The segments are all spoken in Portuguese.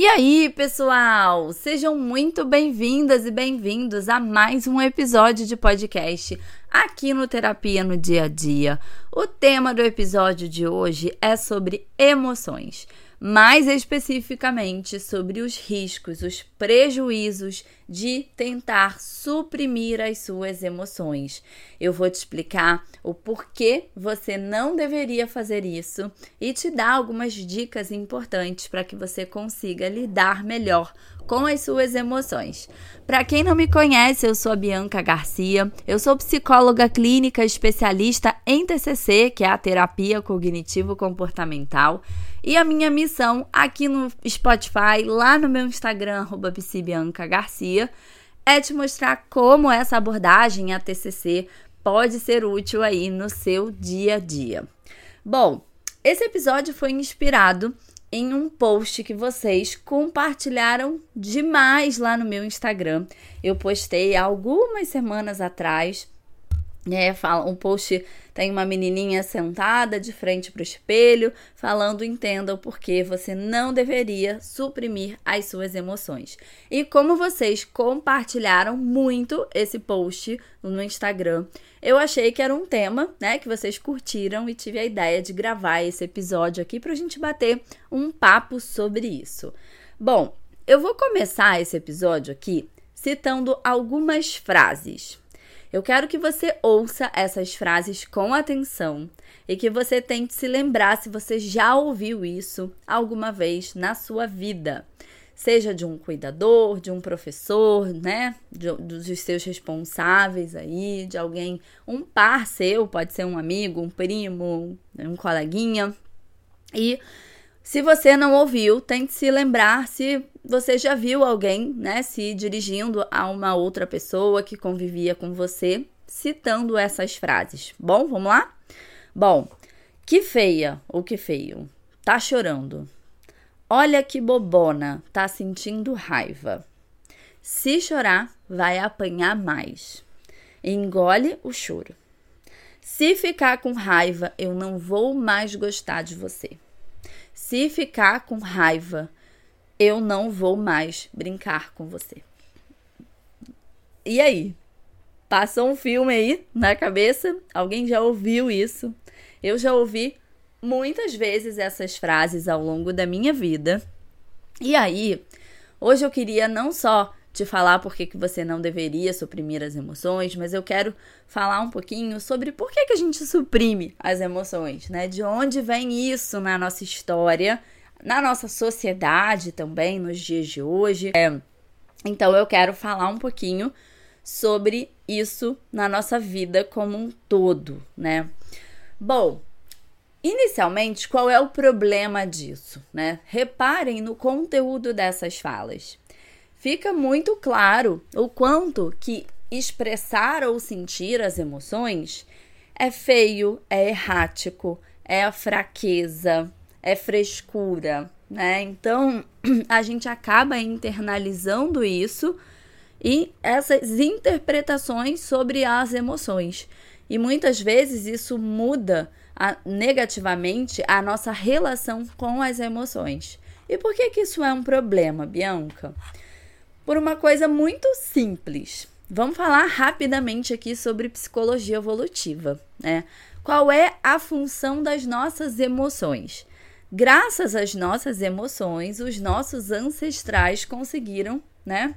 E aí, pessoal? Sejam muito bem-vindas e bem-vindos a mais um episódio de podcast aqui no Terapia no Dia a Dia. O tema do episódio de hoje é sobre emoções mais especificamente sobre os riscos, os prejuízos de tentar suprimir as suas emoções. Eu vou te explicar o porquê você não deveria fazer isso e te dar algumas dicas importantes para que você consiga lidar melhor com as suas emoções. Para quem não me conhece, eu sou a Bianca Garcia, eu sou psicóloga clínica especialista em TCC, que é a terapia cognitivo comportamental, e a minha missão aqui no Spotify, lá no meu Instagram @psibiancagarcia, é te mostrar como essa abordagem a TCC pode ser útil aí no seu dia a dia. Bom, esse episódio foi inspirado em um post que vocês compartilharam demais lá no meu Instagram. Eu postei algumas semanas atrás. É, fala, um post tem uma menininha sentada de frente para o espelho, falando: entenda o porquê você não deveria suprimir as suas emoções. E como vocês compartilharam muito esse post no Instagram, eu achei que era um tema, né, que vocês curtiram e tive a ideia de gravar esse episódio aqui para a gente bater um papo sobre isso. Bom, eu vou começar esse episódio aqui citando algumas frases. Eu quero que você ouça essas frases com atenção e que você tente se lembrar se você já ouviu isso alguma vez na sua vida seja de um cuidador, de um professor, né, de, dos seus responsáveis aí, de alguém, um par seu, pode ser um amigo, um primo, um coleguinha. E se você não ouviu, tente se lembrar se você já viu alguém, né, se dirigindo a uma outra pessoa que convivia com você, citando essas frases. Bom, vamos lá? Bom, que feia ou que feio. Tá chorando. Olha que bobona, tá sentindo raiva. Se chorar, vai apanhar mais. Engole o choro. Se ficar com raiva, eu não vou mais gostar de você. Se ficar com raiva, eu não vou mais brincar com você. E aí? Passou um filme aí na cabeça? Alguém já ouviu isso? Eu já ouvi muitas vezes essas frases ao longo da minha vida. E aí, hoje eu queria não só te falar por que você não deveria suprimir as emoções, mas eu quero falar um pouquinho sobre por que, que a gente suprime as emoções, né? De onde vem isso na nossa história, na nossa sociedade também, nos dias de hoje. É, então eu quero falar um pouquinho sobre isso na nossa vida como um todo, né? Bom, Inicialmente, qual é o problema disso? Né? Reparem no conteúdo dessas falas. Fica muito claro o quanto que expressar ou sentir as emoções é feio, é errático, é a fraqueza, é frescura, né? Então a gente acaba internalizando isso e essas interpretações sobre as emoções. E muitas vezes isso muda a, negativamente a nossa relação com as emoções. E por que, que isso é um problema, Bianca? Por uma coisa muito simples. Vamos falar rapidamente aqui sobre psicologia evolutiva, né? Qual é a função das nossas emoções? Graças às nossas emoções, os nossos ancestrais conseguiram, né,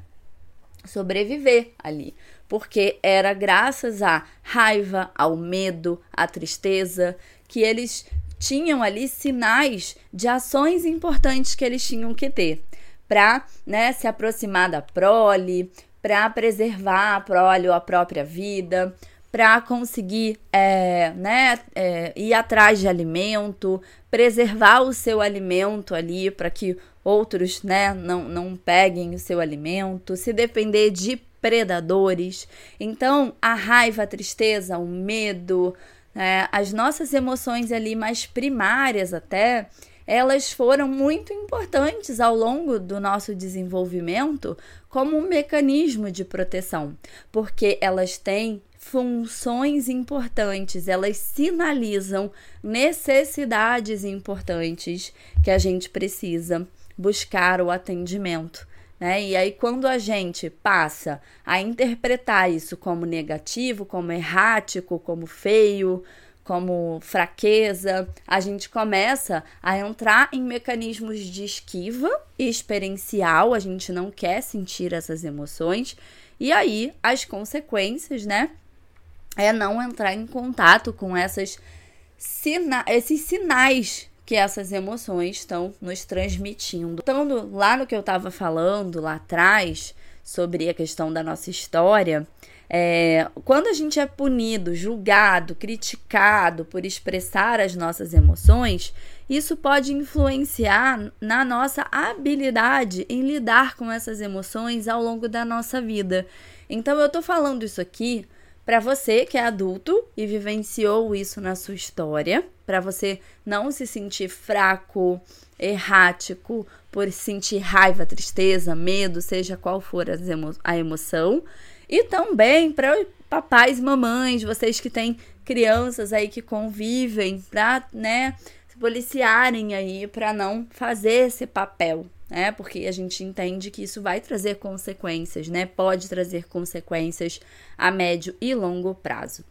sobreviver ali porque era graças à raiva, ao medo, à tristeza, que eles tinham ali sinais de ações importantes que eles tinham que ter para né, se aproximar da prole, para preservar a prole ou a própria vida, para conseguir é, né, é, ir atrás de alimento, preservar o seu alimento ali para que outros né, não, não peguem o seu alimento, se depender de predadores. Então, a raiva, a tristeza, o medo, né, as nossas emoções ali mais primárias até, elas foram muito importantes ao longo do nosso desenvolvimento como um mecanismo de proteção, porque elas têm funções importantes, elas sinalizam necessidades importantes que a gente precisa buscar o atendimento. Né? E aí, quando a gente passa a interpretar isso como negativo, como errático, como feio, como fraqueza, a gente começa a entrar em mecanismos de esquiva experiencial, a gente não quer sentir essas emoções, e aí as consequências, né, é não entrar em contato com essas sina esses sinais que essas emoções estão nos transmitindo. Então, lá no que eu estava falando lá atrás sobre a questão da nossa história, é, quando a gente é punido, julgado, criticado por expressar as nossas emoções, isso pode influenciar na nossa habilidade em lidar com essas emoções ao longo da nossa vida. Então, eu estou falando isso aqui para você que é adulto e vivenciou isso na sua história, para você não se sentir fraco, errático, por sentir raiva, tristeza, medo, seja qual for a emoção. E também para papais mamães, vocês que têm crianças aí que convivem, para, né, se policiarem aí para não fazer esse papel, né? Porque a gente entende que isso vai trazer consequências, né? Pode trazer consequências a médio e longo prazo.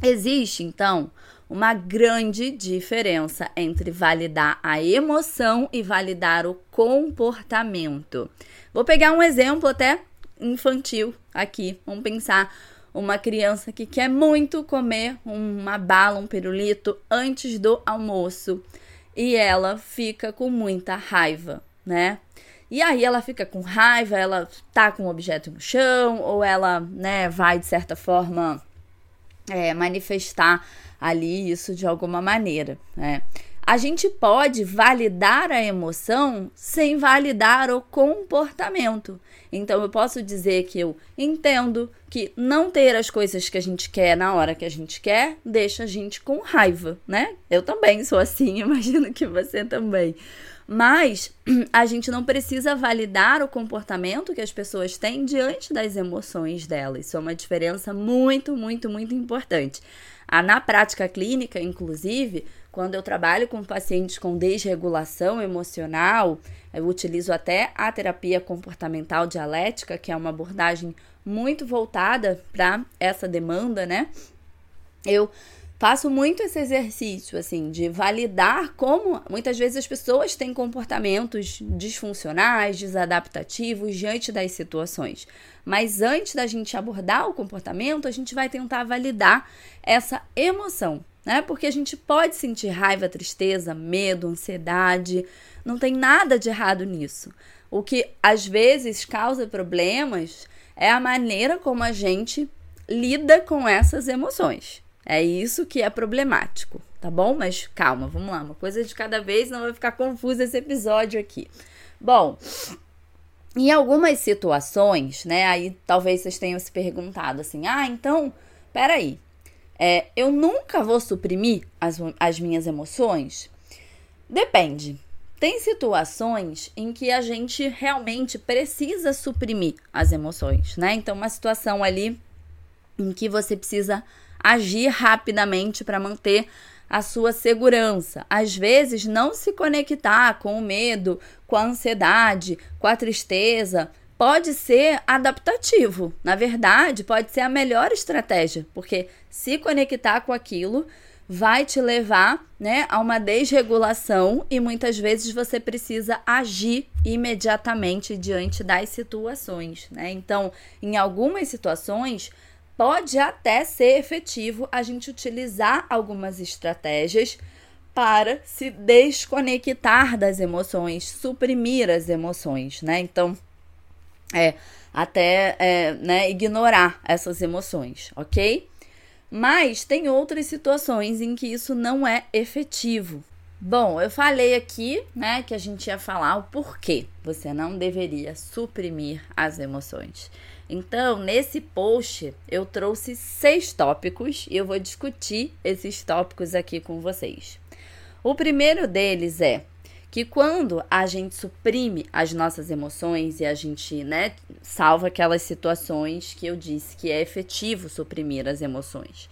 Existe, então, uma grande diferença entre validar a emoção e validar o comportamento. Vou pegar um exemplo até infantil aqui. Vamos pensar uma criança que quer muito comer uma bala, um pirulito antes do almoço e ela fica com muita raiva, né? E aí ela fica com raiva, ela tá com um objeto no chão, ou ela, né, vai de certa forma é, manifestar ali isso de alguma maneira, né? A gente pode validar a emoção sem validar o comportamento. Então eu posso dizer que eu entendo que não ter as coisas que a gente quer na hora que a gente quer deixa a gente com raiva, né? Eu também sou assim, imagino que você também. Mas a gente não precisa validar o comportamento que as pessoas têm diante das emoções delas. Isso é uma diferença muito, muito, muito importante. Ah, na prática clínica, inclusive, quando eu trabalho com pacientes com desregulação emocional, eu utilizo até a terapia comportamental dialética, que é uma abordagem muito voltada para essa demanda, né? Eu faço muito esse exercício, assim, de validar como muitas vezes as pessoas têm comportamentos disfuncionais, desadaptativos diante das situações. Mas antes da gente abordar o comportamento, a gente vai tentar validar essa emoção, né? Porque a gente pode sentir raiva, tristeza, medo, ansiedade, não tem nada de errado nisso. O que às vezes causa problemas é a maneira como a gente lida com essas emoções. É isso que é problemático, tá bom? Mas calma, vamos lá, uma coisa de cada vez, não vai ficar confuso esse episódio aqui. Bom, em algumas situações, né? Aí talvez vocês tenham se perguntado assim: ah, então, peraí, é, eu nunca vou suprimir as, as minhas emoções? Depende. Tem situações em que a gente realmente precisa suprimir as emoções, né? Então, uma situação ali em que você precisa agir rapidamente para manter a sua segurança. Às vezes, não se conectar com o medo, com a ansiedade, com a tristeza, pode ser adaptativo. Na verdade, pode ser a melhor estratégia, porque se conectar com aquilo vai te levar, né, a uma desregulação e muitas vezes você precisa agir imediatamente diante das situações, né? Então, em algumas situações, pode até ser efetivo a gente utilizar algumas estratégias para se desconectar das emoções, suprimir as emoções, né? Então, é até é, né, ignorar essas emoções, ok? Mas tem outras situações em que isso não é efetivo. Bom, eu falei aqui, né, que a gente ia falar o porquê você não deveria suprimir as emoções. Então, nesse post, eu trouxe seis tópicos e eu vou discutir esses tópicos aqui com vocês. O primeiro deles é que quando a gente suprime as nossas emoções e a gente, né, salva aquelas situações que eu disse que é efetivo suprimir as emoções.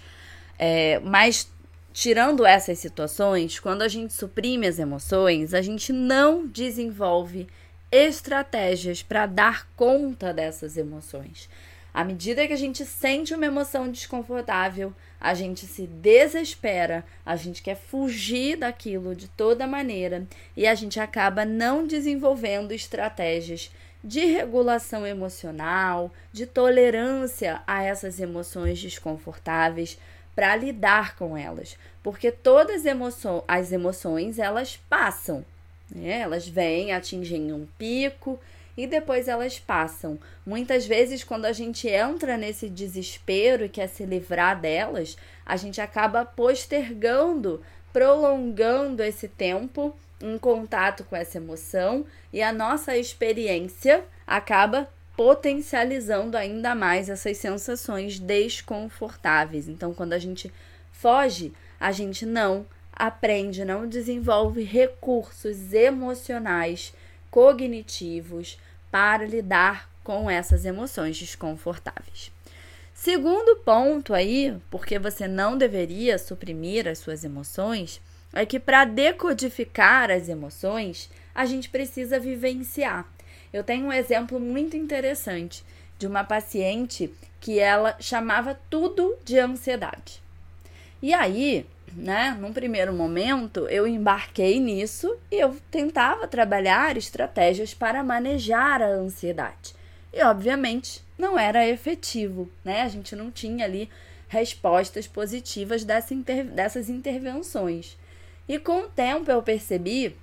É, mas tirando essas situações, quando a gente suprime as emoções, a gente não desenvolve estratégias para dar conta dessas emoções. À medida que a gente sente uma emoção desconfortável, a gente se desespera, a gente quer fugir daquilo de toda maneira e a gente acaba não desenvolvendo estratégias de regulação emocional, de tolerância a essas emoções desconfortáveis para lidar com elas, porque todas emoço as emoções elas passam, né? Elas vêm, atingem um pico e depois elas passam. Muitas vezes, quando a gente entra nesse desespero e quer se livrar delas, a gente acaba postergando, prolongando esse tempo em contato com essa emoção e a nossa experiência acaba potencializando ainda mais essas sensações desconfortáveis. Então, quando a gente foge, a gente não aprende, não desenvolve recursos emocionais, cognitivos para lidar com essas emoções desconfortáveis. Segundo ponto aí, porque você não deveria suprimir as suas emoções, é que para decodificar as emoções, a gente precisa vivenciar. Eu tenho um exemplo muito interessante de uma paciente que ela chamava tudo de ansiedade. E aí, né, num primeiro momento, eu embarquei nisso e eu tentava trabalhar estratégias para manejar a ansiedade. E obviamente não era efetivo, né? A gente não tinha ali respostas positivas dessa inter... dessas intervenções. E com o tempo eu percebi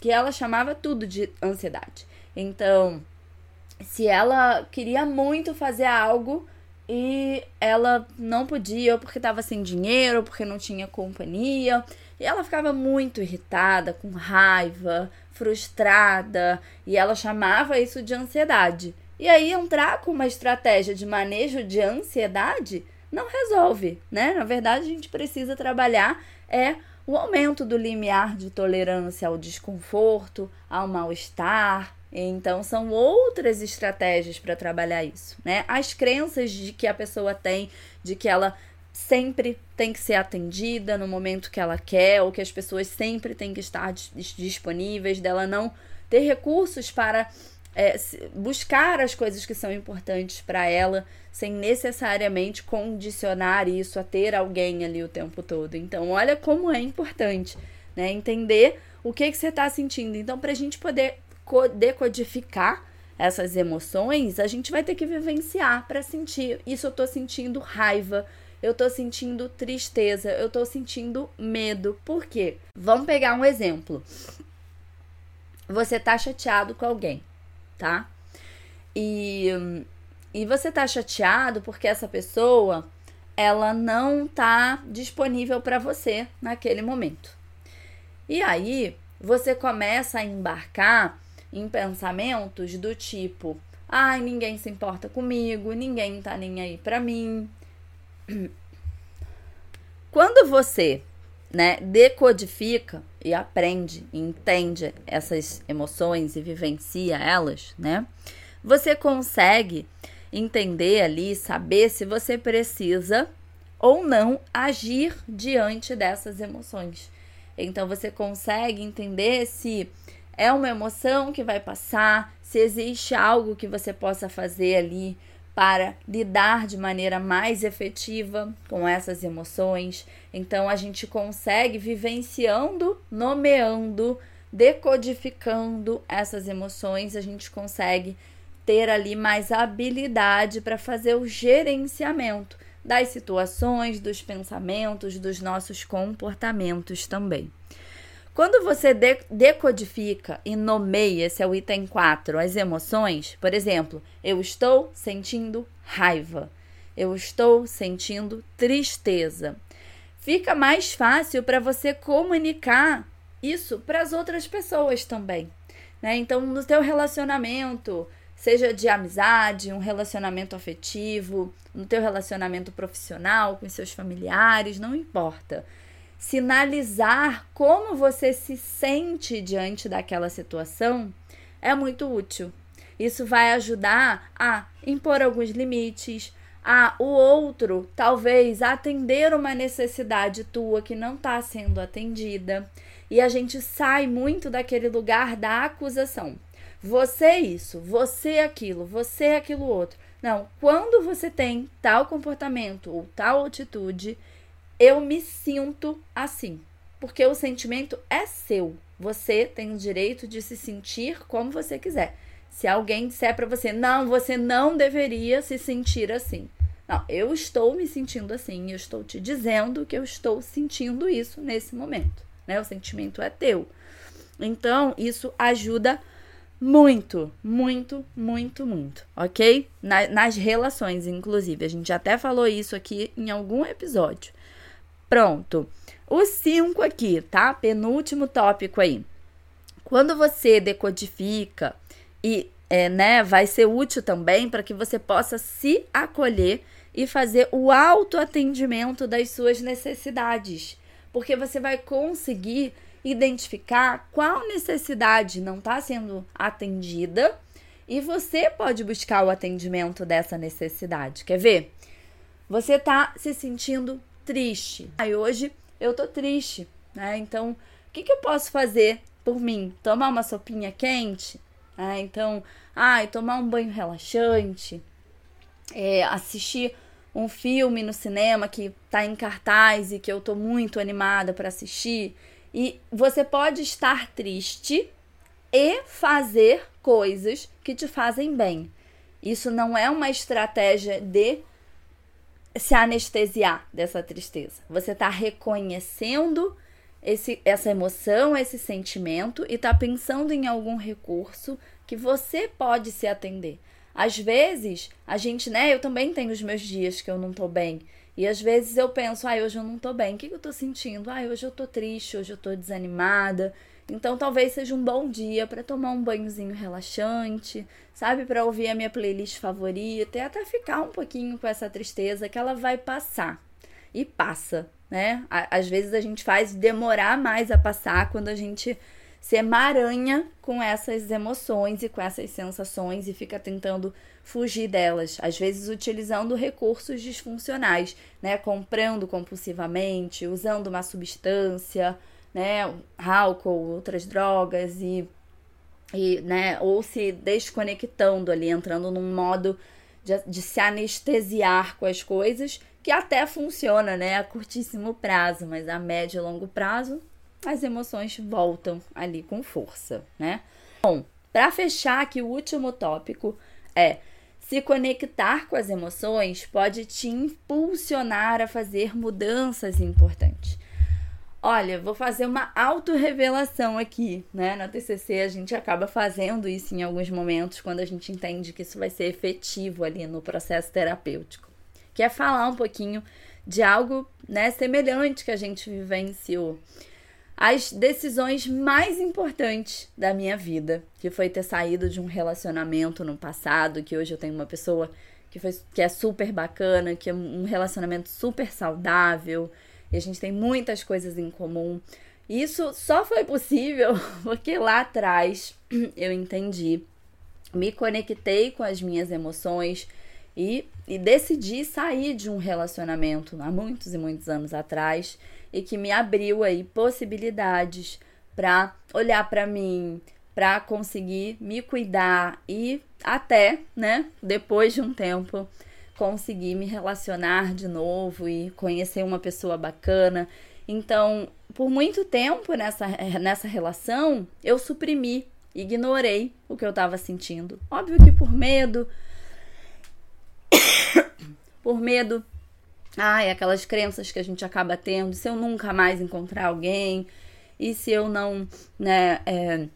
que ela chamava tudo de ansiedade. Então, se ela queria muito fazer algo e ela não podia, porque estava sem dinheiro, porque não tinha companhia, e ela ficava muito irritada, com raiva, frustrada, e ela chamava isso de ansiedade. E aí entrar com uma estratégia de manejo de ansiedade não resolve, né? Na verdade, a gente precisa trabalhar é o aumento do limiar de tolerância ao desconforto, ao mal-estar, então, são outras estratégias para trabalhar isso, né? As crenças de que a pessoa tem, de que ela sempre tem que ser atendida no momento que ela quer, ou que as pessoas sempre têm que estar disponíveis, dela não ter recursos para é, buscar as coisas que são importantes para ela, sem necessariamente condicionar isso a ter alguém ali o tempo todo. Então, olha como é importante, né? Entender o que, que você está sentindo. Então, para a gente poder decodificar essas emoções, a gente vai ter que vivenciar para sentir. Isso eu tô sentindo raiva, eu tô sentindo tristeza, eu tô sentindo medo. Por quê? Vamos pegar um exemplo. Você tá chateado com alguém, tá? E, e você tá chateado porque essa pessoa ela não tá disponível para você naquele momento. E aí você começa a embarcar em pensamentos do tipo: ai, ninguém se importa comigo, ninguém tá nem aí para mim. Quando você, né, decodifica e aprende, e entende essas emoções e vivencia elas, né? Você consegue entender ali, saber se você precisa ou não agir diante dessas emoções. Então você consegue entender se é uma emoção que vai passar, se existe algo que você possa fazer ali para lidar de maneira mais efetiva com essas emoções. Então a gente consegue vivenciando, nomeando, decodificando essas emoções, a gente consegue ter ali mais habilidade para fazer o gerenciamento das situações, dos pensamentos, dos nossos comportamentos também. Quando você de decodifica e nomeia, esse é o item 4, as emoções, por exemplo, eu estou sentindo raiva, eu estou sentindo tristeza. Fica mais fácil para você comunicar isso para as outras pessoas também. Né? Então, no teu relacionamento, seja de amizade, um relacionamento afetivo, no teu relacionamento profissional com seus familiares, não importa sinalizar como você se sente diante daquela situação é muito útil. Isso vai ajudar a impor alguns limites, Ah, o outro talvez atender uma necessidade tua que não está sendo atendida. E a gente sai muito daquele lugar da acusação. Você isso, você aquilo, você aquilo outro. Não, quando você tem tal comportamento ou tal atitude, eu me sinto assim. Porque o sentimento é seu. Você tem o direito de se sentir como você quiser. Se alguém disser para você, não, você não deveria se sentir assim. Não, eu estou me sentindo assim, eu estou te dizendo que eu estou sentindo isso nesse momento, né? O sentimento é teu. Então, isso ajuda muito, muito, muito, muito, ok? Na, nas relações, inclusive. A gente até falou isso aqui em algum episódio. Pronto. O 5 aqui, tá? Penúltimo tópico aí. Quando você decodifica e é, né, vai ser útil também para que você possa se acolher e fazer o autoatendimento das suas necessidades, porque você vai conseguir identificar qual necessidade não está sendo atendida e você pode buscar o atendimento dessa necessidade. Quer ver? Você está se sentindo triste. Aí hoje eu tô triste, né? Então, o que, que eu posso fazer por mim? Tomar uma sopinha quente? Ah, então, ai, tomar um banho relaxante, é, assistir um filme no cinema que está em cartaz e que eu estou muito animada para assistir. E você pode estar triste e fazer coisas que te fazem bem. Isso não é uma estratégia de se anestesiar dessa tristeza. Você está reconhecendo esse, essa emoção, esse sentimento e está pensando em algum recurso que você pode se atender. Às vezes, a gente, né? Eu também tenho os meus dias que eu não tô bem. E às vezes eu penso, ai, ah, hoje eu não tô bem. O que, eu tô sentindo? Ai, ah, hoje eu tô triste, hoje eu tô desanimada. Então talvez seja um bom dia para tomar um banhozinho relaxante, sabe? Para ouvir a minha playlist favorita e até ficar um pouquinho com essa tristeza que ela vai passar. E passa, né? Às vezes a gente faz demorar mais a passar quando a gente se emaranha com essas emoções e com essas sensações e fica tentando fugir delas, às vezes utilizando recursos disfuncionais, né, comprando compulsivamente, usando uma substância, né, álcool, outras drogas e e, né, ou se desconectando ali, entrando num modo de, de se anestesiar com as coisas que até funciona, né, a curtíssimo prazo, mas a médio e longo prazo as emoções voltam ali com força, né? Bom, para fechar aqui o último tópico é se conectar com as emoções pode te impulsionar a fazer mudanças importantes. Olha, vou fazer uma autorrevelação aqui, né? Na TCC a gente acaba fazendo isso em alguns momentos quando a gente entende que isso vai ser efetivo ali no processo terapêutico que é falar um pouquinho de algo né, semelhante que a gente vivenciou. As decisões mais importantes da minha vida, que foi ter saído de um relacionamento no passado, que hoje eu tenho uma pessoa que, foi, que é super bacana, que é um relacionamento super saudável, e a gente tem muitas coisas em comum. Isso só foi possível porque lá atrás eu entendi, me conectei com as minhas emoções, e, e decidi sair de um relacionamento há muitos e muitos anos atrás e que me abriu aí possibilidades para olhar para mim, para conseguir me cuidar e até, né, depois de um tempo conseguir me relacionar de novo e conhecer uma pessoa bacana. Então, por muito tempo nessa, nessa relação, eu suprimi, ignorei o que eu estava sentindo. Óbvio que por medo, por medo. Ai, aquelas crenças que a gente acaba tendo, se eu nunca mais encontrar alguém, e se eu não, né, é,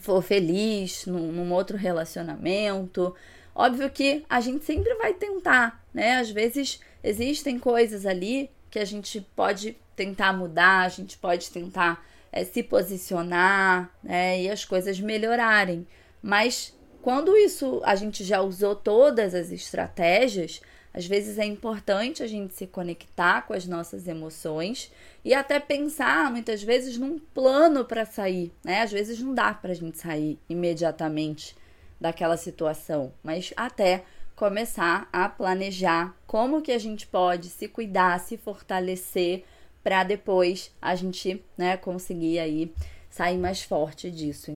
for feliz num, num outro relacionamento. Óbvio que a gente sempre vai tentar, né? Às vezes existem coisas ali que a gente pode tentar mudar, a gente pode tentar é, se posicionar, né? E as coisas melhorarem. Mas quando isso a gente já usou todas as estratégias, às vezes é importante a gente se conectar com as nossas emoções e até pensar muitas vezes num plano para sair, né? Às vezes não dá para a gente sair imediatamente daquela situação, mas até começar a planejar como que a gente pode se cuidar, se fortalecer para depois a gente, né, conseguir aí sair mais forte disso.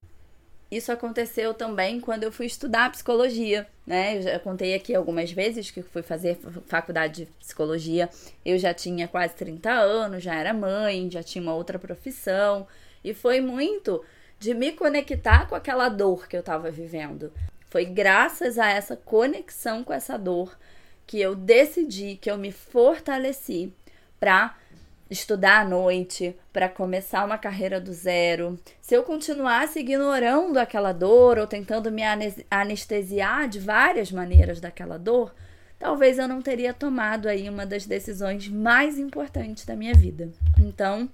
Isso aconteceu também quando eu fui estudar psicologia, né? Eu já contei aqui algumas vezes que fui fazer faculdade de psicologia. Eu já tinha quase 30 anos, já era mãe, já tinha uma outra profissão. E foi muito de me conectar com aquela dor que eu estava vivendo. Foi graças a essa conexão com essa dor que eu decidi, que eu me fortaleci para estudar à noite, para começar uma carreira do zero. Se eu continuasse ignorando aquela dor ou tentando me anestesiar de várias maneiras daquela dor, talvez eu não teria tomado aí uma das decisões mais importantes da minha vida. Então,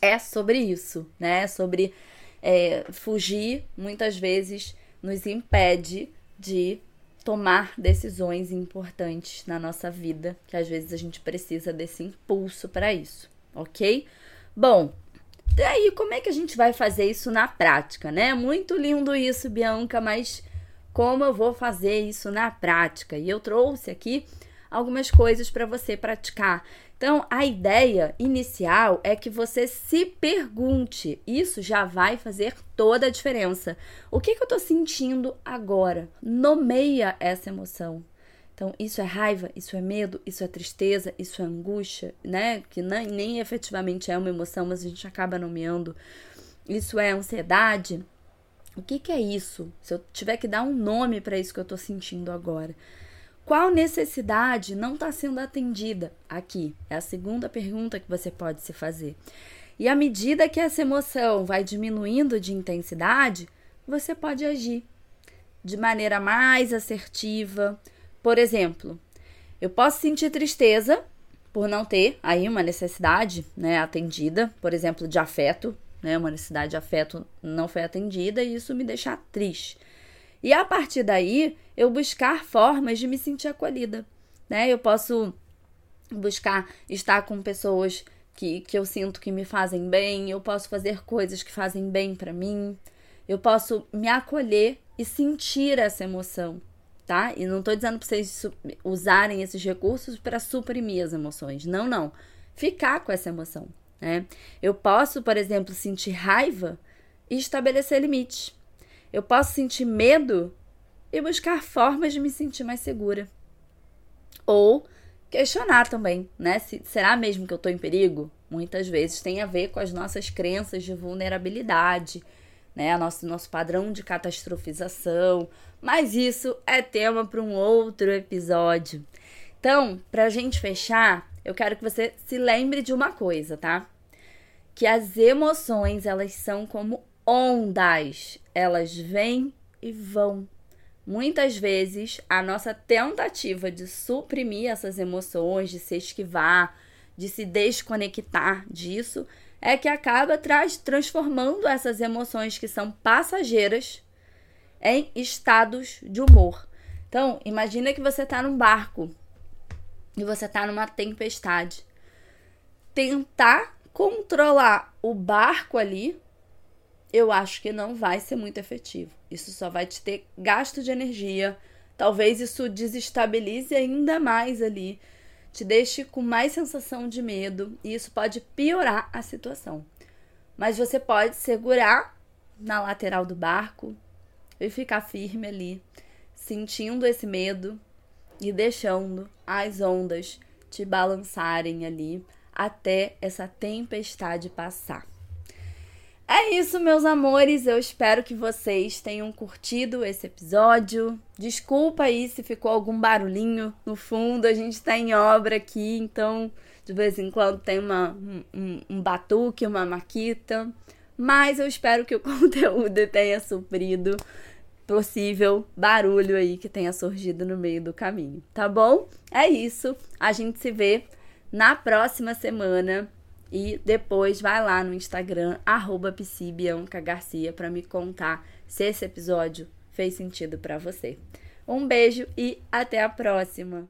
é sobre isso, né? Sobre é, fugir, muitas vezes nos impede de tomar decisões importantes na nossa vida, que às vezes a gente precisa desse impulso para isso, ok? Bom, daí como é que a gente vai fazer isso na prática, né? Muito lindo isso, Bianca, mas como eu vou fazer isso na prática? E eu trouxe aqui algumas coisas para você praticar. Então, a ideia inicial é que você se pergunte. Isso já vai fazer toda a diferença. O que, que eu estou sentindo agora? Nomeia essa emoção. Então, isso é raiva, isso é medo, isso é tristeza, isso é angústia, né? Que nem, nem efetivamente é uma emoção, mas a gente acaba nomeando. Isso é ansiedade. O que, que é isso? Se eu tiver que dar um nome para isso que eu estou sentindo agora. Qual necessidade não está sendo atendida aqui? É a segunda pergunta que você pode se fazer. E à medida que essa emoção vai diminuindo de intensidade, você pode agir de maneira mais assertiva. Por exemplo, eu posso sentir tristeza por não ter aí uma necessidade né, atendida, por exemplo, de afeto, né, uma necessidade de afeto não foi atendida e isso me deixa triste. E a partir daí, eu buscar formas de me sentir acolhida, né? Eu posso buscar estar com pessoas que, que eu sinto que me fazem bem, eu posso fazer coisas que fazem bem para mim, eu posso me acolher e sentir essa emoção, tá? E não tô dizendo para vocês usarem esses recursos para suprimir as emoções, não, não. Ficar com essa emoção, né? Eu posso, por exemplo, sentir raiva e estabelecer limites. Eu posso sentir medo e buscar formas de me sentir mais segura. Ou questionar também, né? Se, será mesmo que eu estou em perigo? Muitas vezes tem a ver com as nossas crenças de vulnerabilidade, né? Nosso, nosso padrão de catastrofização. Mas isso é tema para um outro episódio. Então, para a gente fechar, eu quero que você se lembre de uma coisa, tá? Que as emoções, elas são como ondas, elas vêm e vão. Muitas vezes, a nossa tentativa de suprimir essas emoções, de se esquivar, de se desconectar disso, é que acaba transformando essas emoções que são passageiras em estados de humor. Então, imagina que você está num barco e você está numa tempestade. Tentar controlar o barco ali eu acho que não vai ser muito efetivo. Isso só vai te ter gasto de energia. Talvez isso desestabilize ainda mais ali, te deixe com mais sensação de medo e isso pode piorar a situação. Mas você pode segurar na lateral do barco e ficar firme ali, sentindo esse medo e deixando as ondas te balançarem ali até essa tempestade passar. É isso, meus amores. Eu espero que vocês tenham curtido esse episódio. Desculpa aí se ficou algum barulhinho no fundo. A gente tá em obra aqui, então de vez em quando tem uma, um, um batuque, uma maquita. Mas eu espero que o conteúdo tenha suprido possível barulho aí que tenha surgido no meio do caminho, tá bom? É isso. A gente se vê na próxima semana e depois vai lá no Instagram, arroba Garcia, para me contar se esse episódio fez sentido para você. Um beijo e até a próxima!